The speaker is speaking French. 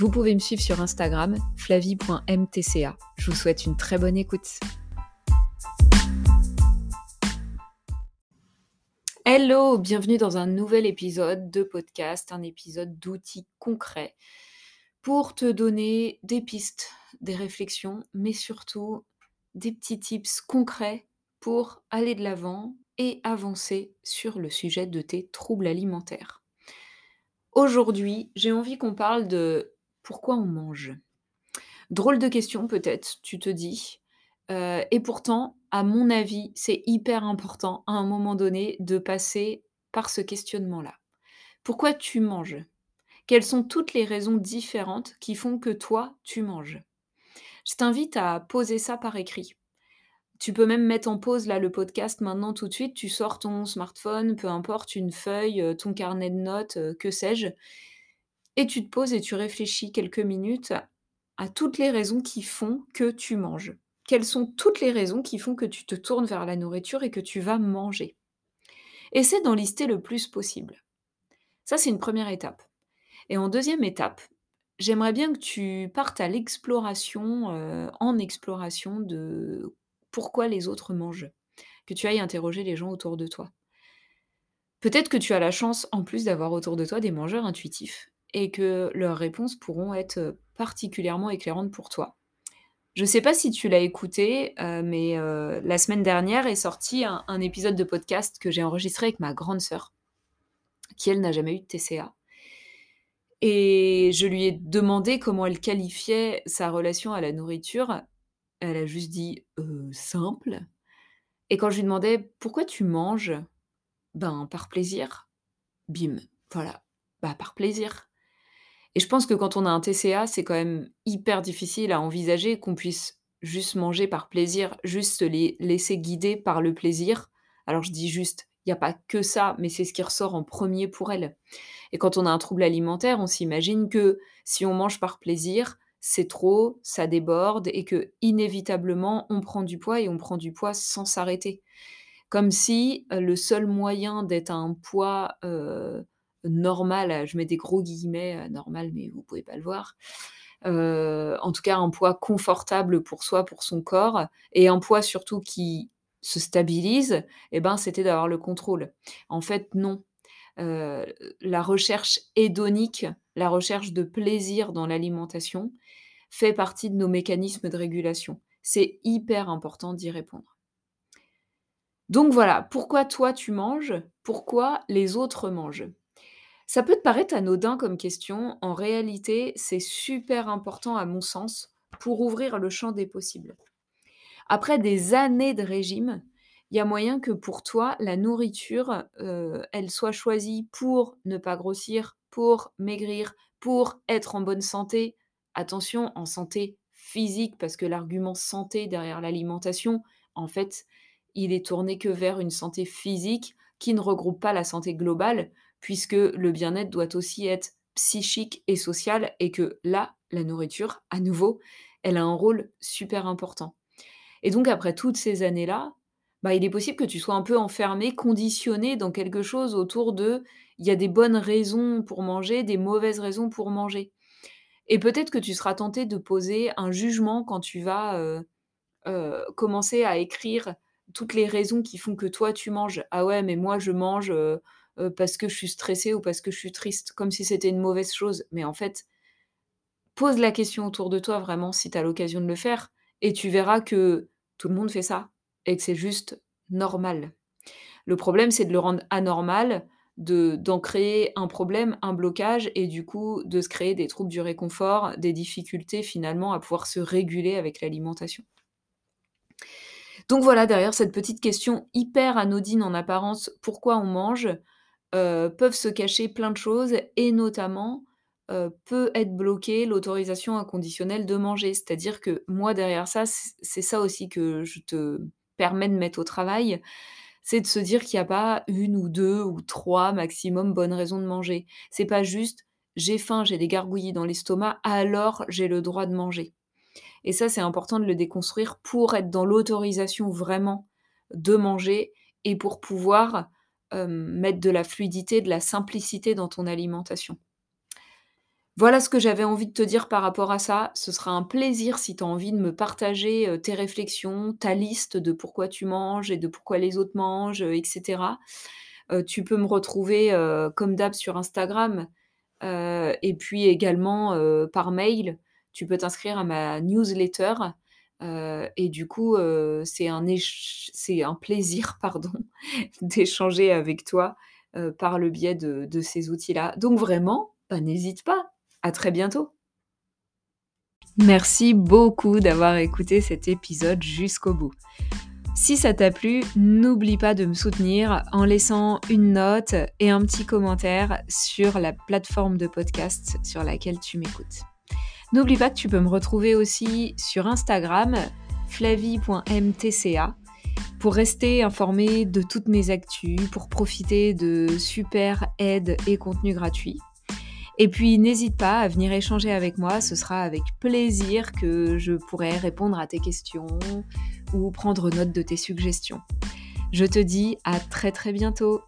Vous pouvez me suivre sur Instagram, flavie.mtca. Je vous souhaite une très bonne écoute. Hello, bienvenue dans un nouvel épisode de podcast, un épisode d'outils concrets pour te donner des pistes, des réflexions, mais surtout des petits tips concrets pour aller de l'avant et avancer sur le sujet de tes troubles alimentaires. Aujourd'hui, j'ai envie qu'on parle de pourquoi on mange? Drôle de question peut-être, tu te dis. Euh, et pourtant, à mon avis, c'est hyper important à un moment donné de passer par ce questionnement-là. Pourquoi tu manges? Quelles sont toutes les raisons différentes qui font que toi, tu manges? Je t'invite à poser ça par écrit. Tu peux même mettre en pause là le podcast maintenant tout de suite, tu sors ton smartphone, peu importe, une feuille, euh, ton carnet de notes, euh, que sais-je, et tu te poses et tu réfléchis quelques minutes à toutes les raisons qui font que tu manges. Quelles sont toutes les raisons qui font que tu te tournes vers la nourriture et que tu vas manger? Essaie d'en lister le plus possible. Ça, c'est une première étape. Et en deuxième étape, j'aimerais bien que tu partes à l'exploration, euh, en exploration de pourquoi les autres mangent. Que tu ailles interroger les gens autour de toi. Peut-être que tu as la chance, en plus, d'avoir autour de toi des mangeurs intuitifs et que leurs réponses pourront être particulièrement éclairantes pour toi. Je ne sais pas si tu l'as écouté, mais la semaine dernière est sorti un, épisode de podcast que j'ai enregistré avec ma grande sœur, qui elle n'a jamais eu de TCA. Et je lui ai demandé comment elle qualifiait sa relation à la nourriture. Elle a juste dit simple. Et quand je lui demandais pourquoi tu manges, ben par plaisir. Bim, voilà, bah par plaisir. Et je pense que quand on a un TCA, c'est quand même hyper difficile à envisager qu'on puisse juste manger par plaisir, juste les laisser guider par le plaisir. Alors je dis juste, il n'y a pas que ça, mais c'est ce qui ressort en premier pour elle. Et quand on a un trouble alimentaire, on s'imagine que si on mange par plaisir, c'est trop, ça déborde et que inévitablement on prend du poids et on prend du poids sans s'arrêter. Comme si euh, le seul moyen d'être à un poids euh, normal, je mets des gros guillemets, normal, mais vous pouvez pas le voir. en tout cas, un poids confortable pour soi, pour son corps, et un poids surtout qui se stabilise, eh ben, c'était d'avoir le contrôle. En fait, non. la recherche hédonique, la recherche de plaisir dans l'alimentation, fait partie de nos mécanismes de régulation. C'est hyper important d'y répondre. Donc voilà, pourquoi toi tu manges Pourquoi les autres mangent? Ça peut te paraître anodin comme question, en réalité, c'est super important à mon sens pour ouvrir le champ des possibles. Après des années de régime, il y a moyen que pour toi, la nourriture, euh, elle soit choisie pour ne pas grossir, pour maigrir, pour être en bonne santé. Attention, en santé physique, parce que l'argument santé derrière l'alimentation, en fait, il est tourné que vers une santé physique qui ne regroupe pas la santé globale, puisque le bien-être doit aussi être psychique et social, et que là, la nourriture, à nouveau, elle a un rôle super important. Et donc, après toutes ces années-là, bah, il est possible que tu sois un peu enfermé, conditionné dans quelque chose autour de il y a des bonnes raisons pour manger, des mauvaises raisons pour manger. Et peut-être que tu seras tenté de poser un jugement quand tu vas euh, euh, commencer à écrire toutes les raisons qui font que toi tu manges. Ah ouais, mais moi je mange euh, euh, parce que je suis stressée ou parce que je suis triste, comme si c'était une mauvaise chose. Mais en fait, pose la question autour de toi vraiment si tu as l'occasion de le faire, et tu verras que tout le monde fait ça, et que c'est juste normal. Le problème, c'est de le rendre anormal, de, d'en créer un problème, un blocage, et du coup de se créer des troubles du réconfort, des difficultés finalement à pouvoir se réguler avec l'alimentation. Donc voilà, derrière cette petite question hyper anodine en apparence, pourquoi on mange, peuvent se cacher plein de choses et notamment, peut être bloquée l'autorisation inconditionnelle de manger. C'est-à-dire que moi derrière ça, c'est ça aussi que je te permets de mettre au travail, c'est de se dire qu'il y a pas 1 ou 2 ou 3 maximum bonnes raisons de manger. C'est pas juste: «J'ai faim, j'ai des gargouillis dans l'estomac, alors j'ai le droit de manger» et ça, c'est important de le déconstruire pour être dans l'autorisation vraiment de manger et pour pouvoir, hem, mettre de la fluidité, de la simplicité dans ton alimentation. Voilà ce que j'avais envie de te dire par rapport à ça. Ce sera un plaisir si tu as envie de me partager, heu, tes réflexions, ta liste de pourquoi tu manges et de pourquoi les autres mangent, heu, et cetera. Heu, tu peux me retrouver, comme d'hab sur Instagram, et puis également, par mail. Tu peux t'inscrire à ma newsletter, heu, et du coup, heu, c'est un plaisir, pardon, d'échanger avec toi, heu, par le biais de de ces outils-là. Donc vraiment, bah, n'hésite pas! À très bientôt. Merci beaucoup d'avoir écouté cet épisode jusqu'au bout. Si ça t'a plu, n'oublie pas de me soutenir en laissant une note et un petit commentaire sur la plateforme de podcast sur laquelle tu m'écoutes. N'oublie pas que tu peux me retrouver aussi sur Instagram, flavie.mtca, pour rester informé de toutes mes actus, pour profiter de super aides et contenus gratuits. Et puis n'hésite pas à venir échanger avec moi, ce sera avec plaisir que je pourrai répondre à tes questions ou prendre note de tes suggestions. Je te dis à très très bientôt